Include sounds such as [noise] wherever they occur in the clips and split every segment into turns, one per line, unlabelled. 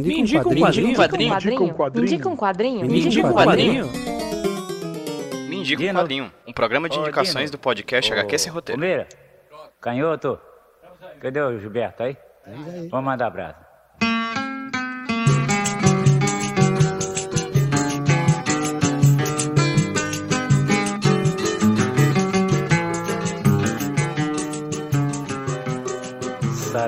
Me indica um quadrinho.
Me indica um quadrinho.
Me indica um quadrinho.
Me indica um quadrinho.
Me indica um quadrinho. Um programa de indicações do podcast HQ Sem Roteiro.
ô, Meira, canhoto. Cadê o Gilberto aí? Vamos mandar abraço.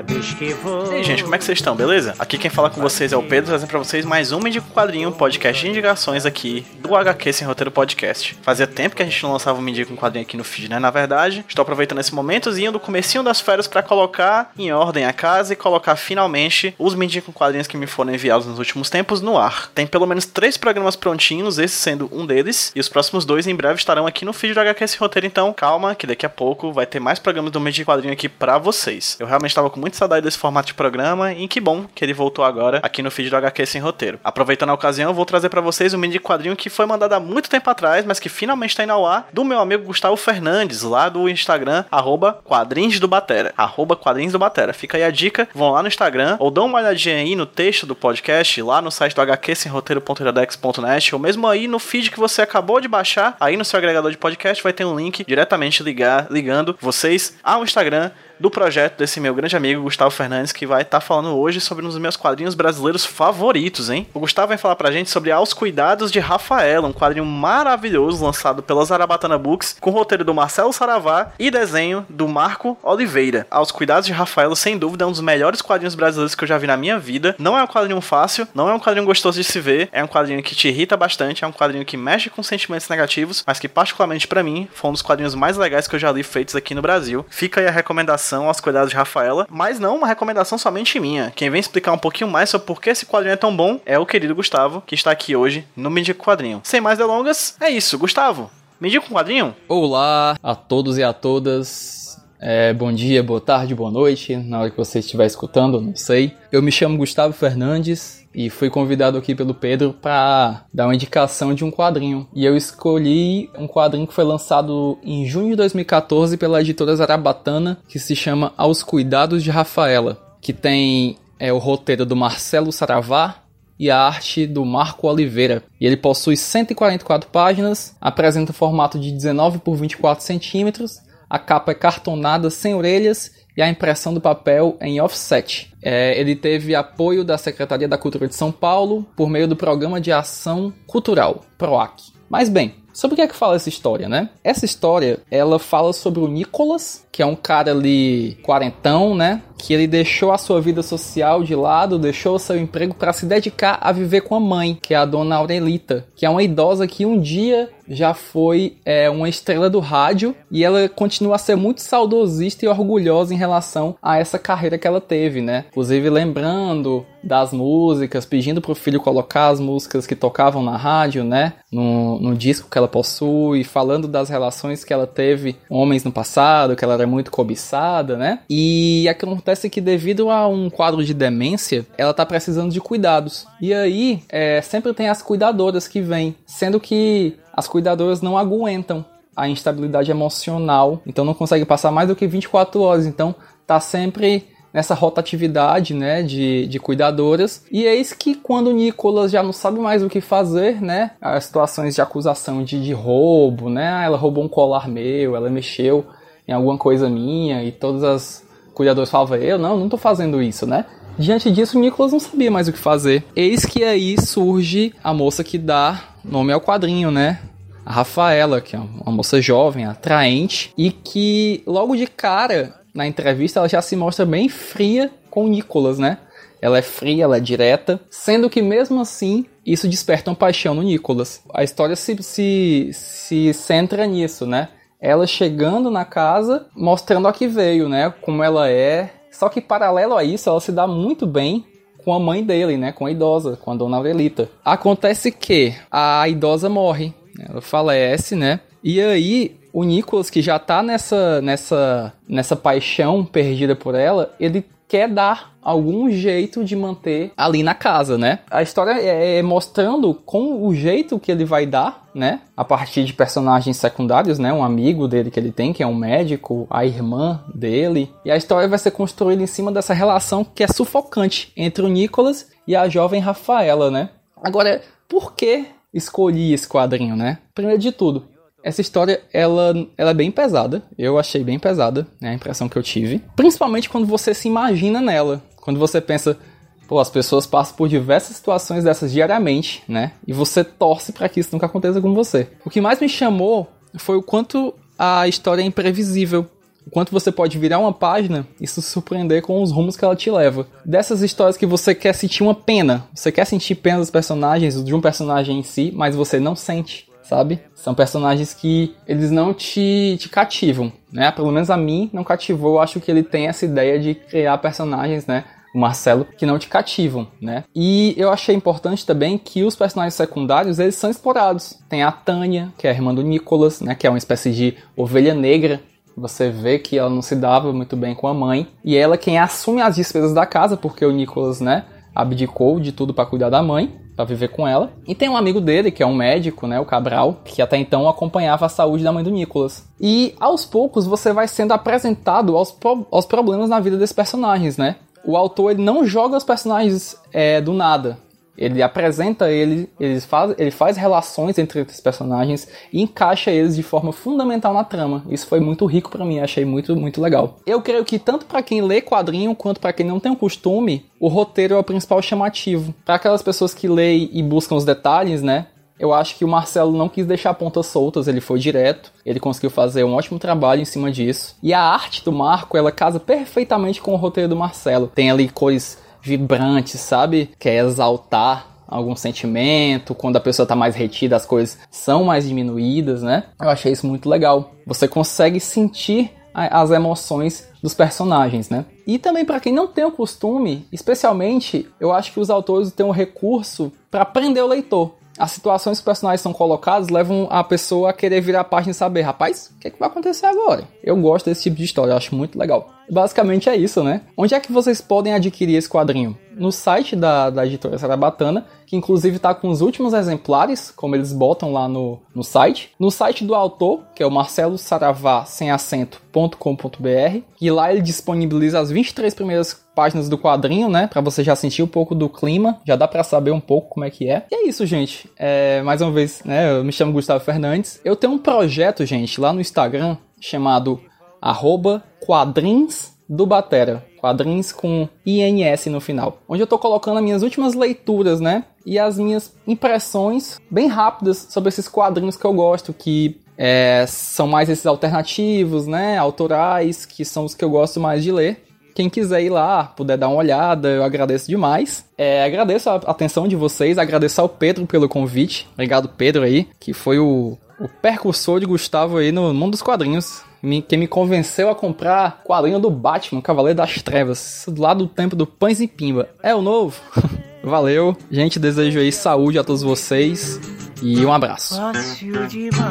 Sabes que vou.
E aí, gente, como é que vocês estão, beleza? Aqui quem fala com vocês é o Pedro, trazendo pra vocês mais um Indico Quadrinho, podcast de indicações aqui do HQ Sem Roteiro Podcast. Fazia tempo que a gente não lançava um Indico um Quadrinho aqui no feed, né? Na verdade, estou aproveitando esse momentozinho do comecinho das férias pra colocar em ordem a casa e colocar finalmente os um Quadrinhos que me foram enviados nos últimos tempos no ar. Tem pelo menos três programas prontinhos, esse sendo um deles, e os próximos dois em breve estarão aqui no feed do HQ Sem Roteiro, então calma que daqui a pouco vai ter mais programas do um Quadrinho aqui pra vocês. Eu realmente estava com muita saudade desse formato de programa e que bom que ele voltou agora aqui no feed do HQ Sem Roteiro. Aproveitando a ocasião, eu vou trazer pra vocês um mini quadrinho que foi mandado há muito tempo atrás, mas que finalmente está indo ao ar, do meu amigo Gustavo Fernandes, lá do Instagram, arroba quadrinhos do Batera. Arroba quadrinhos do Batera. Fica aí a dica, vão lá no Instagram, ou dão uma olhadinha aí no texto do podcast, lá no site do hqsemroteiro.iradex.net, ou mesmo aí no feed que você acabou de baixar, aí no seu agregador de podcast vai ter um link diretamente ligar, ligando vocês ao Instagram do projeto desse meu grande amigo Gustavo Fernandes, que vai estar falando hoje sobre um dos meus quadrinhos brasileiros favoritos, hein? O Gustavo vai falar pra gente sobre Aos Cuidados de Rafaela, um quadrinho maravilhoso lançado pela Zarabatana Books, com roteiro do Marcelo Saravá e desenho do Marco Oliveira. Aos Cuidados de Rafaela, sem dúvida, é um dos melhores quadrinhos brasileiros que eu já vi na minha vida. Não é um quadrinho fácil, não é um quadrinho gostoso de se ver, é um quadrinho que te irrita bastante, é um quadrinho que mexe com sentimentos negativos, mas que particularmente pra mim foi um dos quadrinhos mais legais que eu já li feitos aqui no Brasil. Fica aí a recomendação aos cuidados de Rafaela, mas não uma recomendação somente minha. Quem vem explicar um pouquinho mais sobre por que esse quadrinho é tão bom é o querido Gustavo, que está aqui hoje no um Quadrinho. Sem mais delongas, é isso. Gustavo, me indica um quadrinho?
Olá a todos e a todas. É, bom dia, boa tarde, boa noite, na hora que você estiver escutando, não sei. Eu me chamo Gustavo Fernandes e fui convidado aqui pelo Pedro para dar uma indicação de um quadrinho. E eu escolhi um quadrinho que foi lançado em junho de 2014 pela editora Zarabatana, que se chama Aos Cuidados de Rafaela, que tem é, o roteiro do Marcelo Saravá, e a arte do Marco Oliveira. E ele possui 144 páginas, apresenta formato de 19 por 24 centímetros, a capa é cartonada sem orelhas e a impressão do papel é em offset. É, ele teve apoio da Secretaria da Cultura de São Paulo por meio do Programa de Ação Cultural, PROAC. Mas bem, sobre o que é que fala essa história, né? Essa história, ela fala sobre o Nicolas, que é um cara ali quarentão, né? Que ele deixou a sua vida social de lado, deixou o seu emprego para se dedicar a viver com a mãe, que é a dona Aurelita, que é uma idosa que um dia já foi é, uma estrela do rádio e ela continua a ser muito saudosista e orgulhosa em relação a essa carreira que ela teve, né? Inclusive lembrando das músicas, pedindo pro filho colocar as músicas que tocavam na rádio, né? No, no disco que ela possui, falando das relações que ela teve homens no passado, que ela era muito cobiçada, né? E acontece que devido a um quadro de demência, ela tá precisando de cuidados. E aí, é, sempre tem as cuidadoras que vêm, sendo que as cuidadoras não aguentam a instabilidade emocional, então não conseguem passar mais do que 24 horas, então tá sempre nessa rotatividade, né, de, de cuidadoras. E eis que quando o Nicolas já não sabe mais o que fazer, né, as situações de acusação de, de roubo, né, ah, ela roubou um colar meu, ela mexeu em alguma coisa minha e todas as cuidadoras falavam, eu não, não tô fazendo isso, né. Diante disso, Nicolas não sabia mais o que fazer. Eis que aí surge a moça que dá nome ao quadrinho, né? A Rafaela, que é uma moça jovem, atraente, e que logo de cara, na entrevista, ela já se mostra bem fria com o Nicolas, né? Ela é fria, ela é direta, sendo que mesmo assim isso desperta uma paixão no Nicolas. A história se, se, se centra nisso, né? Ela chegando na casa, mostrando a que veio, né? Como ela é. Só que paralelo a isso, ela se dá muito bem com a mãe dele, né? Com a idosa, com a dona Aurelita. Acontece que a idosa morre, ela falece, né? E aí o Nicolas, que já tá nessa, nessa, nessa paixão perdida por ela, ele quer dar algum jeito de manter ali na casa, né? A história é mostrando com o jeito que ele vai dar, né? A partir de personagens secundários, né? Um amigo dele que ele tem, que é um médico, a irmã dele. E a história vai ser construída em cima dessa relação que é sufocante entre o Nicholas e a jovem Rafaela, né? Agora, por que escolhi esse quadrinho, né? Primeiro de tudo, essa história, ela, ela é bem pesada. Eu achei bem pesada, né? A impressão que eu tive. Principalmente quando você se imagina nela. Quando você pensa, pô, as pessoas passam por diversas situações dessas diariamente, né? E você torce para que isso nunca aconteça com você. O que mais me chamou foi o quanto a história é imprevisível. O quanto você pode virar uma página e se surpreender com os rumos que ela te leva. Dessas histórias que você quer sentir uma pena. Você quer sentir pena dos personagens, de um personagem em si, mas você não sente sabe? São personagens que eles não te, te cativam, né? Pelo menos a mim não cativou. Eu acho que ele tem essa ideia de criar personagens, né? O Marcelo, que não te cativam, né? E eu achei importante também que os personagens secundários, eles são explorados. Tem a Tânia, que é a irmã do Nicholas, né? Que é uma espécie de ovelha negra você vê que ela não se dava muito bem com a mãe. E ela é quem assume as despesas da casa, porque o Nicholas, né, abdicou de tudo para cuidar da mãe para viver com ela. E tem um amigo dele, que é um médico, né, o Cabral, que até então acompanhava a saúde da mãe do Nicholas. E aos poucos você vai sendo apresentado aos, pro aos problemas na vida desses personagens, né? O autor ele não joga os personagens é, do nada. Ele apresenta ele, ele faz, ele faz relações entre esses personagens e encaixa eles de forma fundamental na trama. Isso foi muito rico para mim, achei muito muito legal. Eu creio que tanto para quem lê quadrinho quanto para quem não tem o costume, o roteiro é o principal chamativo. Para aquelas pessoas que leem e buscam os detalhes, né? Eu acho que o Marcelo não quis deixar pontas soltas, ele foi direto, ele conseguiu fazer um ótimo trabalho em cima disso. E a arte do Marco, ela casa perfeitamente com o roteiro do Marcelo. Tem ali cores vibrante, sabe? Quer exaltar algum sentimento, quando a pessoa tá mais retida, as coisas são mais diminuídas, né? Eu achei isso muito legal. Você consegue sentir as emoções dos personagens, né? E também para quem não tem o costume, especialmente, eu acho que os autores têm um recurso para prender o leitor as situações que os personagens são colocados levam a pessoa a querer virar a página e saber, rapaz, o que, é que vai acontecer agora? Eu gosto desse tipo de história, eu acho muito legal. Basicamente é isso, né? Onde é que vocês podem adquirir esse quadrinho? No site da, da editora Sarabatana, que inclusive está com os últimos exemplares, como eles botam lá no, no site. No site do autor, que é o Marcelo Saravá sem acento.com.br, e lá ele disponibiliza as 23 primeiras páginas do quadrinho, né? Para você já sentir um pouco do clima, já dá para saber um pouco como é que é. E é isso, gente. É, mais uma vez, né? Eu me chamo Gustavo Fernandes. Eu tenho um projeto, gente, lá no Instagram chamado arroba quadrins do Batera. Quadrins com INS no final. Onde eu tô colocando as minhas últimas leituras, né? E as minhas impressões bem rápidas sobre esses quadrinhos que eu gosto, que é, são mais esses alternativos, né? Autorais, que são os que eu gosto mais de ler. Quem quiser ir lá, puder dar uma olhada, eu agradeço demais. É, agradeço a atenção de vocês, agradeço ao Pedro pelo convite. Obrigado, Pedro, aí, que foi o, o percursor de Gustavo aí no mundo dos quadrinhos. Me, quem me convenceu a comprar quadrinho do Batman, Cavaleiro das Trevas, lá do tempo do Pães e Pimba. É o novo? [laughs] Valeu. Gente, desejo aí saúde a todos vocês e um abraço. Fácil demais.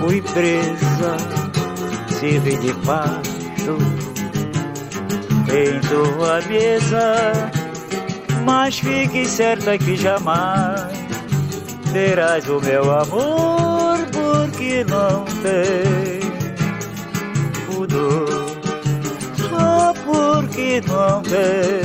Fui presa sirve de fato em tua mesa, mas fique certa que jamais terás o meu amor, porque não tem pudor, só porque não tem